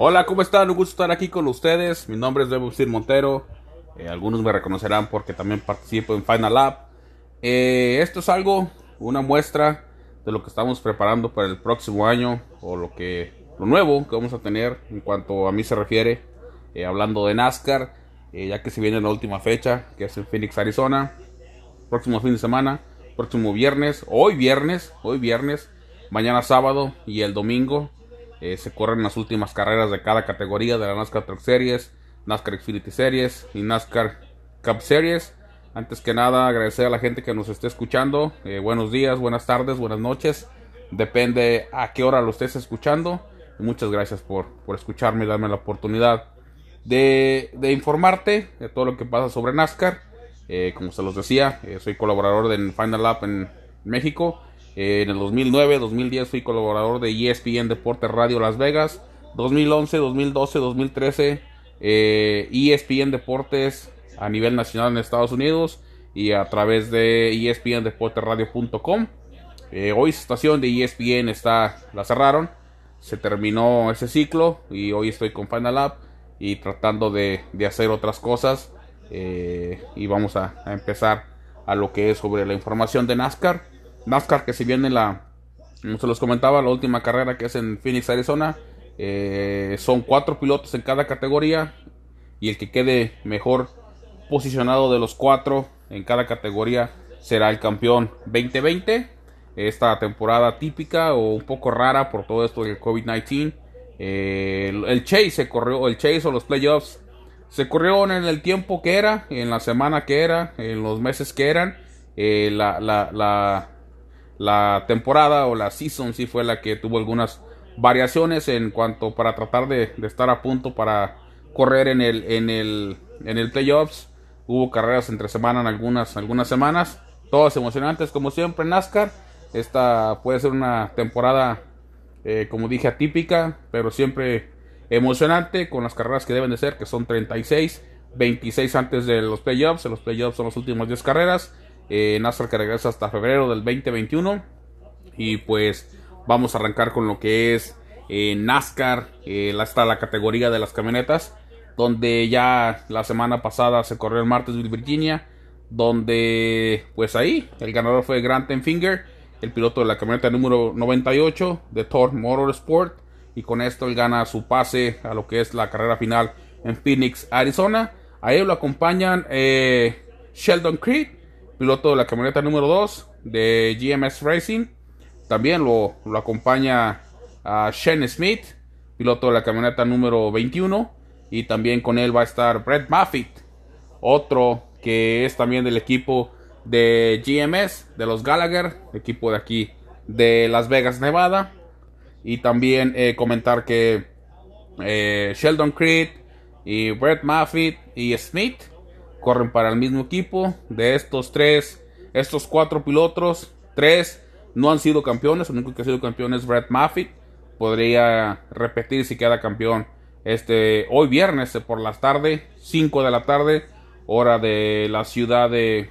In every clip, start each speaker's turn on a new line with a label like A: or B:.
A: Hola, ¿cómo están? Un gusto estar aquí con ustedes. Mi nombre es Bebo Montero. Eh, algunos me reconocerán porque también participo en Final Lab. Eh, esto es algo, una muestra de lo que estamos preparando para el próximo año o lo que lo nuevo que vamos a tener en cuanto a mí se refiere. Eh, hablando de NASCAR, ya que se viene la última fecha, que es en Phoenix, Arizona. Próximo fin de semana, próximo viernes, hoy viernes, hoy viernes, mañana sábado y el domingo eh, se corren las últimas carreras de cada categoría de la NASCAR Truck Series, NASCAR Xfinity Series y NASCAR Cup Series. Antes que nada, agradecer a la gente que nos esté escuchando. Eh, buenos días, buenas tardes, buenas noches. Depende a qué hora lo estés escuchando. muchas gracias por, por escucharme y darme la oportunidad de, de, informarte de todo lo que pasa sobre NASCAR. Eh, como se los decía, soy colaborador de Final Lap en México eh, en el 2009, 2010 fui colaborador de ESPN Deportes Radio Las Vegas. 2011, 2012, 2013 ESPN Deportes a nivel nacional en Estados Unidos y a través de espndeportesradio.com. Eh, hoy su estación de ESPN está, la cerraron, se terminó ese ciclo y hoy estoy con Final Lab y tratando de, hacer otras cosas eh, y vamos a empezar a lo que es sobre la información de NASCAR. NASCAR que si viene la, como se los comentaba, la última carrera que es en Phoenix, Arizona, eh, son cuatro pilotos en cada categoría y el que quede mejor posicionado de los cuatro en cada categoría será el campeón 2020. Esta temporada típica o un poco rara por todo esto del COVID-19. Eh, el, Chase se corrió, el Chase o los playoffs se corrió en el tiempo que era, en la semana que era, en los meses que eran. Eh, la, la, la temporada o la season sí fue la que tuvo algunas variaciones en cuanto para tratar de, estar a punto para correr en el en el en el playoffs. Hubo carreras entre semana en algunas algunas semanas. Todas emocionantes como siempre en NASCAR. Esta puede ser una temporada eh, como dije atípica pero siempre emocionante con las carreras que deben de ser que son 36 26 antes de los playoffs. Los playoffs son las últimas 10 carreras eh, NASCAR que regresa hasta febrero del 2021. Y pues vamos a arrancar con lo que es eh, NASCAR, eh, hasta la categoría de las camionetas. Donde ya la semana pasada se corrió en Martinsville, Virginia. Donde pues ahí el ganador fue Grant Finger, el piloto de la camioneta número 98 de Thor Motorsport. Y con esto él gana su pase a lo que es la carrera final en Phoenix, Arizona. A él lo acompañan eh, Sheldon Creed, piloto de la camioneta número 2 de GMS Racing. También lo, acompaña a Shane Smith, piloto de la camioneta número 21. Y también con él va a estar Brett Moffitt, otro que es también del equipo de GMS, de los Gallagher, equipo de aquí de Las Vegas, Nevada. Y también eh, comentar que eh, Sheldon Creed y Brett Moffitt y Smith corren para el mismo equipo. De estos tres, estos cuatro pilotos, tres no han sido campeones. El único que ha sido campeón es Brett Moffitt. Podría repetir si queda campeón este hoy viernes por la tarde, 5 de la tarde, hora de la ciudad de,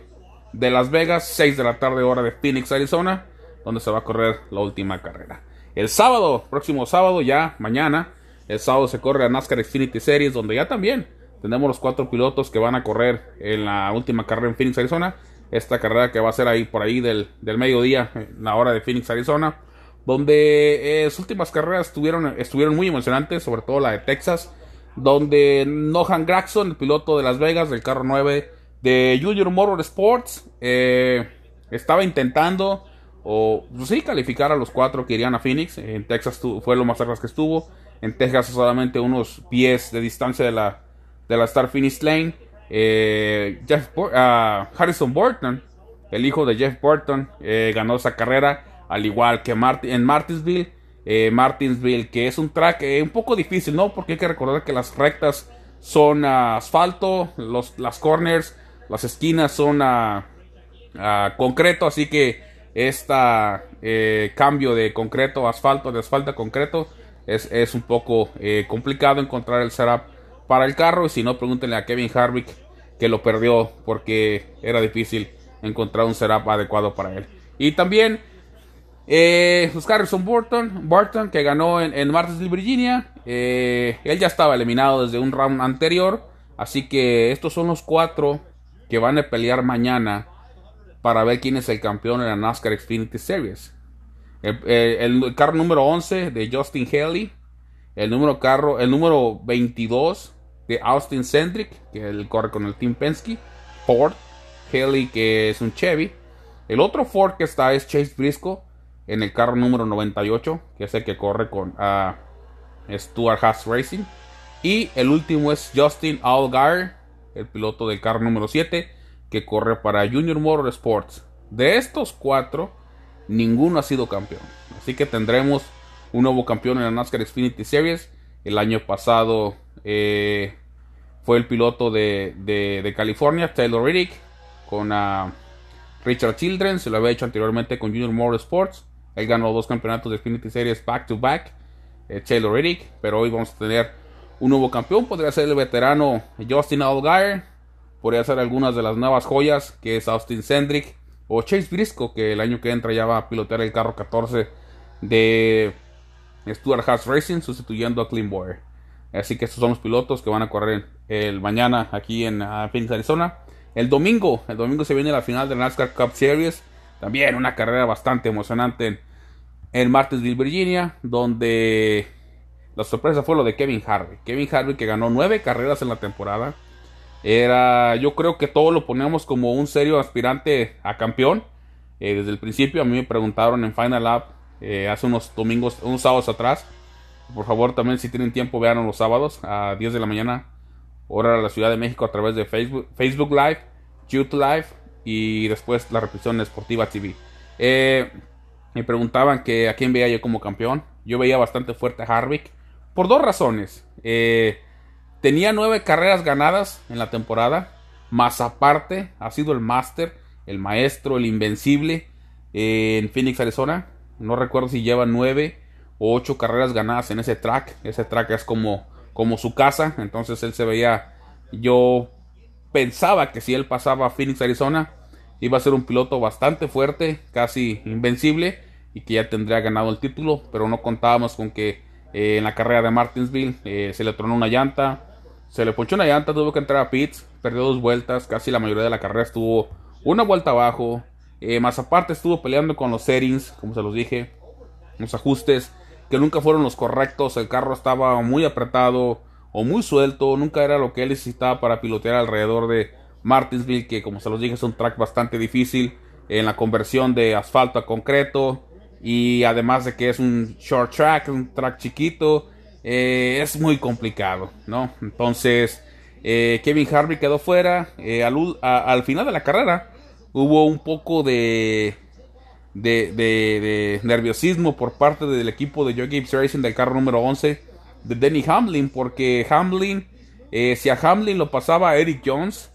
A: de Las Vegas, 6 de la tarde, hora de Phoenix, Arizona, donde se va a correr la última carrera. El sábado, próximo sábado, ya mañana, el sábado se corre la NASCAR Xfinity Series, donde ya también tenemos los cuatro pilotos que van a correr en la última carrera en Phoenix, Arizona. Esta carrera que va a ser ahí por ahí del, mediodía, en la hora de Phoenix, Arizona. Donde eh, las últimas carreras estuvieron, estuvieron muy emocionantes, sobre todo la de Texas. Donde Nohan Gregson, el piloto de Las Vegas, del carro 9 de Junior Motorsports, eh, estaba intentando, o pues sí, calificar a los cuatro que irían a Phoenix. En Texas fue lo más cerca que estuvo. En Texas solamente unos pies de distancia de la, de la Star Finish Lane. Eh, Jeff ah, Harrison Burton, el hijo de Jeff Burton, eh, ganó esa carrera, al igual que en Martinsville. Eh, Martinsville, que es un track un poco difícil, ¿no? Porque hay que recordar que las rectas son asfalto, los, las corners, las esquinas son a, concreto, así que este cambio de concreto asfalto, de asfalto a concreto, es, es un poco complicado encontrar el setup para el carro. Y si no, pregúntenle a Kevin Harvick que lo perdió porque era difícil encontrar un setup adecuado para él. Y también Eh, pues Harrison Burton, Burton que ganó en, en Martinsville, Virginia. Eh, él ya estaba eliminado desde un round anterior. Así que estos son los cuatro que van a pelear mañana para ver quién es el campeón en la NASCAR Xfinity Series. El, carro número 11 de Justin Haley. El número, carro, el número 22 de Austin Cendric, que corre con el Team Penske. Ford. Haley, que es un Chevy. El otro Ford que está es Chase Briscoe en el carro número 98, que es el que corre con uh, Stuart Haas Racing. Y el último es Justin Allgaier, el piloto del carro número 7, que corre para Junior Motorsports. De estos cuatro, ninguno ha sido campeón. Así que tendremos un nuevo campeón en la NASCAR Xfinity Series. El año pasado eh, fue el piloto de, California, Taylor Riddick, con uh, Richard Children. Se lo había hecho anteriormente con Junior Motorsports. Él ganó dos campeonatos de Xfinity Series back to back. Eh, Taylor Riddick. Pero hoy vamos a tener un nuevo campeón. Podría ser el veterano Justin Allgaier. Podría ser algunas de las nuevas joyas que es Austin Cendrick o Chase Briscoe, que el año que entra ya va a pilotear el carro 14 de Stuart Haas Racing, sustituyendo a Clean Boyer. Así que estos son los pilotos que van a correr el mañana aquí en Phoenix, Arizona. El domingo, el domingo se viene la final de la NASCAR Cup Series. También una carrera bastante emocionante en, en Martinsville, Virginia, donde la sorpresa fue lo de Kevin Harvey. Kevin Harvey que ganó nueve carreras en la temporada era, yo creo que todos lo poníamos como un serio aspirante a campeón. Eh, desde el principio a mí me preguntaron en Final Lab eh, hace unos domingos, unos sábados atrás. Por favor, también si tienen tiempo, vean los sábados a 10 de la mañana, hora de la Ciudad de México a través de Facebook, Facebook Live, YouTube Live y después la repetición Esportiva TV. Eh, me preguntaban que a quién veía yo como campeón. Yo veía bastante fuerte a Harvick por dos razones. Eh, Tenía nueve carreras ganadas en la temporada. Más aparte, ha sido el máster, el maestro, el invencible eh, en Phoenix, Arizona. No recuerdo si lleva nueve ocho carreras ganadas en ese track. Ese track es como, como su casa. Entonces él se veía. Yo pensaba que si él pasaba a Phoenix, Arizona, iba a ser un piloto bastante fuerte, casi invencible, y que ya tendría ganado el título. Pero no contábamos con que eh, en la carrera de Martinsville eh, se le tronó una llanta se le ponchó una llanta, tuvo que entrar a pits, perdió dos vueltas, casi la mayoría de la carrera estuvo una vuelta abajo. Eh, más aparte estuvo peleando con los settings, como se los dije, los ajustes que nunca fueron los correctos. El carro estaba muy apretado o muy suelto, nunca era lo que él necesitaba para pilotear alrededor de Martinsville, que como se los dije es un track bastante difícil en la conversión de asfalto a concreto y además de que es un short track, un track chiquito eh, es muy complicado, ¿no? Entonces, eh, Kevin Harvey quedó fuera. Eh, al, final de la carrera hubo un poco de, de, nerviosismo por parte del equipo de Joe Gibbs Racing del carro número 11 de Denny Hamlin, porque Hamlin, si a Hamlin lo pasaba Eric Jones,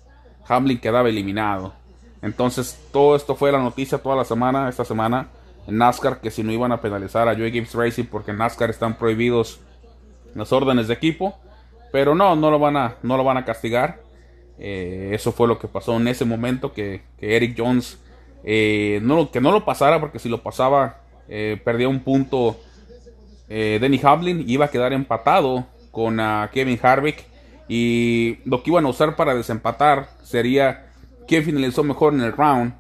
A: Hamlin quedaba eliminado. Entonces, todo esto fue la noticia toda la semana, esta semana, en NASCAR, que si no iban a penalizar a Joe Gibbs Racing porque en NASCAR están prohibidos las órdenes de equipo. Pero no, no lo van a, no lo van a castigar. Eh, eso fue lo que pasó en ese momento, que, Eric Jones eh, no, que no lo pasara, porque si lo pasaba eh, perdía un punto Denny Hamlin, iba a quedar empatado con Kevin Harvick. Y lo que iban a usar para desempatar sería quién finalizó mejor en el round.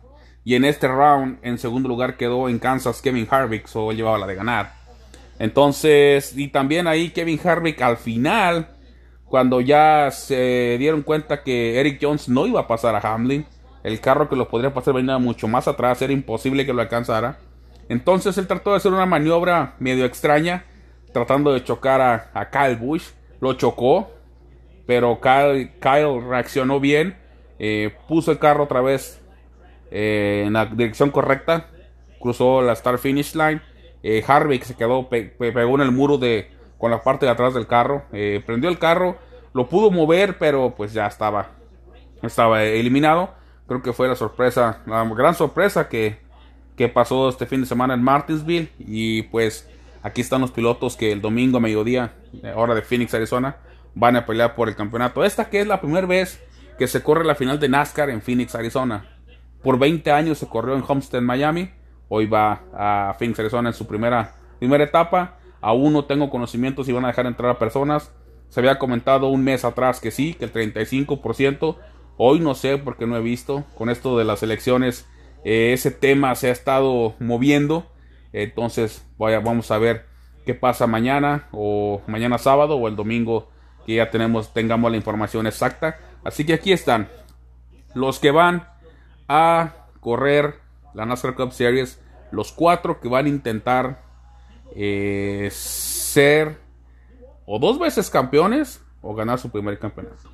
A: Y en este round, en segundo lugar, quedó en Kansas Kevin Harvick, o él llevaba la de ganar. Entonces, y también ahí Kevin Harvick al final, cuando ya se dieron cuenta que Eric Jones no iba a pasar a Hamlin, el carro que lo podría pasar venía mucho más atrás, era imposible que lo alcanzara. Entonces él trató de hacer una maniobra medio extraña, tratando de chocar a, Kyle Bush. Lo chocó, pero Kyle, reaccionó bien, eh, puso el carro otra vez eh, en la dirección correcta, cruzó la Star Finish Line eh, Harvick se quedó, pegó en el muro de, con la parte de atrás del carro. Eh, prendió el carro, lo pudo mover, pero pues ya estaba, estaba eliminado. Creo que fue la sorpresa, la gran sorpresa que, que pasó este fin de semana en Martinsville. Y pues aquí están los pilotos que el domingo a mediodía, eh, hora de Phoenix, Arizona, van a pelear por el campeonato. Esta que es la primera vez que se corre la final de NASCAR en Phoenix, Arizona. Por 20 años se corrió en Homestead, Miami Hoy va a Phoenix, Arizona en su primera, primera etapa. Aún no tengo conocimiento si van a dejar entrar a personas. Se había comentado un mes atrás que sí, que el 35%. Hoy no sé porque no he visto. Con esto de las elecciones, eh, ese tema se ha estado moviendo. Entonces, vaya, vamos a ver qué pasa mañana o mañana sábado o el domingo que ya tenemos, tengamos la información exacta. Así que aquí están los que van a correr la NASCAR Cup Series, los cuatro que van a intentar eh, ser o dos veces campeones o ganar su primer campeonato.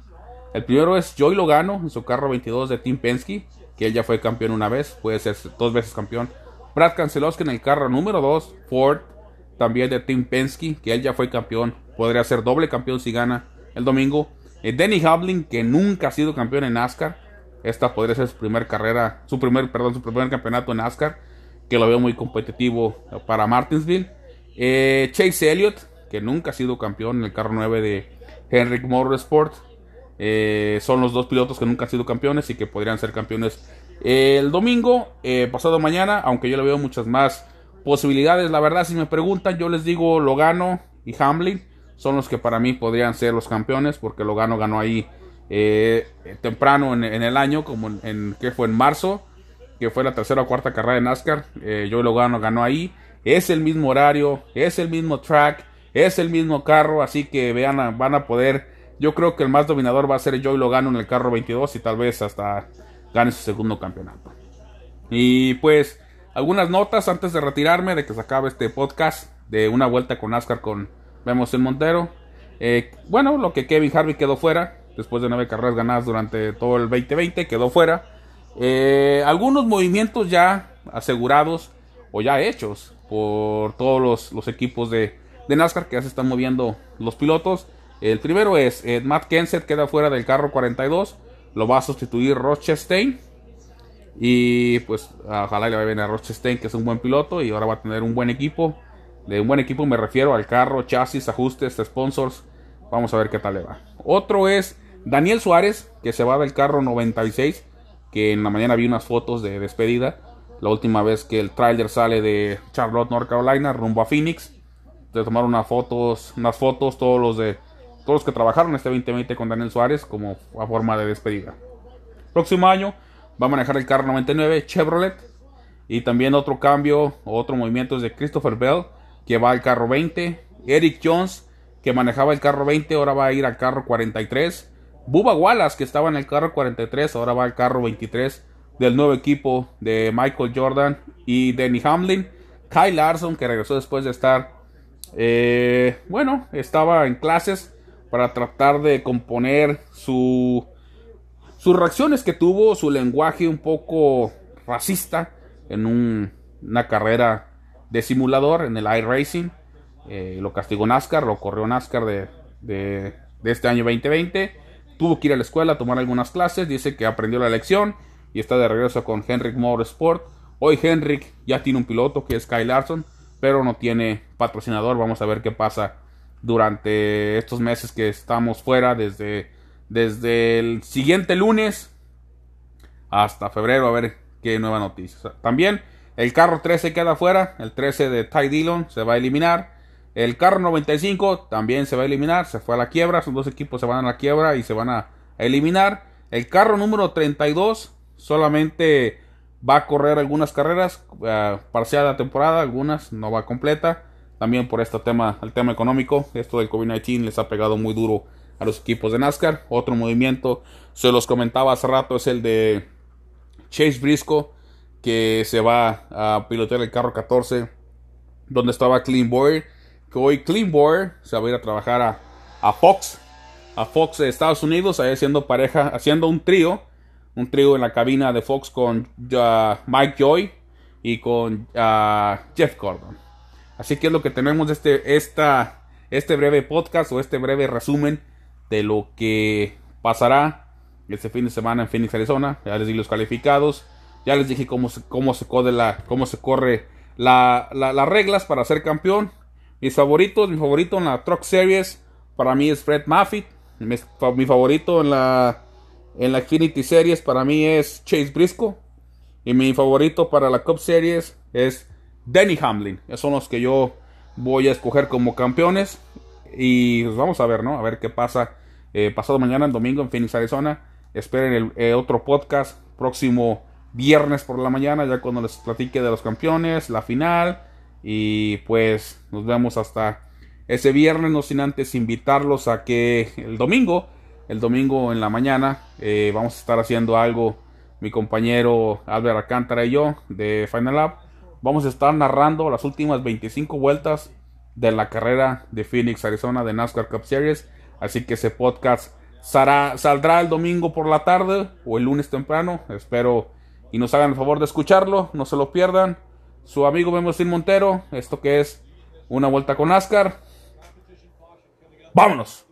A: El primero es Joey Logano en su carro 22 de Team Penske, que él ya fue campeón una vez, puede ser dos veces campeón. Brad Kanselowski en el carro número 2, Ford, también de Team Penske, que él ya fue campeón, podría ser doble campeón si gana el domingo. Eh, Denny Hamlin, que nunca ha sido campeón en NASCAR, esta podría ser su primer carrera, su primer, perdón, su primer campeonato en NASCAR, que lo veo muy competitivo para Martinsville. Eh, Chase Elliott, que nunca ha sido campeón en el carro 9 de Henrik Motorsport. Eh, son los dos pilotos que nunca han sido campeones y que podrían ser campeones el domingo, eh, pasado mañana, aunque yo le veo muchas más posibilidades. La verdad, si me preguntan, yo les digo Logano y Hamlin son los que para mí podrían ser los campeones, porque Logano ganó ahí eh, temprano en, el año, como en, que fue en marzo, que fue la tercera o cuarta carrera de NASCAR. Eh, Joey Logano ganó ahí. Es el mismo horario, es el mismo track, es el mismo carro, así que vean, van a poder. Yo creo que el más dominador va a ser Joey Logano en el carro 22 y tal vez hasta gane su segundo campeonato. Y pues algunas notas antes de retirarme, de que se acabe este podcast de una vuelta con NASCAR con Vemos en Montero. Eh, bueno, lo que Kevin Harvey quedó fuera, después de nueve carreras ganadas durante todo el 2020, quedó fuera. Eh, algunos movimientos ya asegurados o ya hechos por todos los, equipos de, NASCAR que ya se están moviendo los pilotos. El primero es eh, Matt Kenseth queda fuera del carro 42. Lo va a sustituir Rochestein. Y pues ojalá le vaya bien a Rochestein, que es un buen piloto y ahora va a tener un buen equipo. De un buen equipo me refiero al carro, chasis, ajustes, sponsors. Vamos a ver qué tal le va. Otro es Daniel Suárez, que se va del carro 96, que en la mañana vi unas fotos de despedida. La última vez que el trailer sale de Charlotte, North Carolina, rumbo a Phoenix. Se tomaron unas fotos, unas fotos todos los de todos los que trabajaron este 2020 con Daniel Suárez como a forma de despedida. Próximo año va a manejar el carro 99 Chevrolet y también otro cambio, otro movimiento es de Christopher Bell que va al carro 20, Eric Jones que manejaba el carro 20 ahora va a ir al carro 43 Bubba Wallace, que estaba en el carro 43, ahora va al carro 23 del nuevo equipo de Michael Jordan y Denny Hamlin. Kyle Larson, que regresó después de estar, eh, bueno, estaba en clases para tratar de componer su, sus reacciones que tuvo, su lenguaje un poco racista en una carrera de simulador en el iRacing. Eh, lo castigó NASCAR, lo corrió NASCAR de, de, de este año 2020 tuvo que ir a la escuela a tomar algunas clases, dice que aprendió la lección y está de regreso con Henrik Motorsport. Hoy Henrik ya tiene un piloto que es Kyle Larson, pero no tiene patrocinador. Vamos a ver qué pasa durante estos meses que estamos fuera, desde, desde el siguiente lunes hasta febrero, a ver qué nueva noticia. También el carro 13 queda fuera, el 13 de Ty Dillon se va a eliminar. El carro 95 también se va a eliminar, se fue a la quiebra, son dos equipos se van a la quiebra y se van a eliminar. El carro número 32 solamente va a correr algunas carreras, uh, parcial de la temporada, algunas no va completa. También por este tema, el tema económico, esto del COVID-19 les ha pegado muy duro a los equipos de NASCAR. Otro movimiento, se los comentaba hace rato, es el de Chase Briscoe, que se va a pilotear el carro 14, donde estaba Clean Boy que hoy Cleanboard se va a ir a trabajar a, Fox, a Fox de Estados Unidos, ahí haciendo pareja, haciendo un trío, un trío en la cabina de Fox con Mike Joy y con Jeff Gordon. Así que es lo que tenemos este, esta, este breve podcast o este breve resumen de lo que pasará este fin de semana en Phoenix, Arizona. Ya les di los calificados. Ya les dije cómo se, cómo se, la, cómo se corre las reglas para ser campeón. Mis favoritos, mi favorito en la Truck Series para mí es Fred Moffitt. Mi, favorito en la, en la Xfinity Series para mí es Chase Briscoe. Y mi favorito para la Cup Series es Denny Hamlin. Esos son los que yo voy a escoger como campeones. Y pues vamos a ver, ¿no? A ver qué pasa eh, pasado mañana, el domingo, en Phoenix, Arizona. Esperen el eh, otro podcast próximo viernes por la mañana, ya cuando les platique de los campeones, la final. Y pues nos vemos hasta ese viernes, no sin antes invitarlos a que el domingo, el domingo en la mañana, eh, vamos a estar haciendo algo, mi compañero Albert Alcántara y yo, de Final Lab. Vamos a estar narrando las últimas 25 vueltas de la carrera de Phoenix, Arizona, de NASCAR Cup Series. Así que ese podcast saldrá el domingo por la tarde o el lunes temprano. Espero y nos hagan el favor de escucharlo, no se lo pierdan. Su amigo Memo Montero, esto que es una vuelta con NASCAR. ¡Vámonos!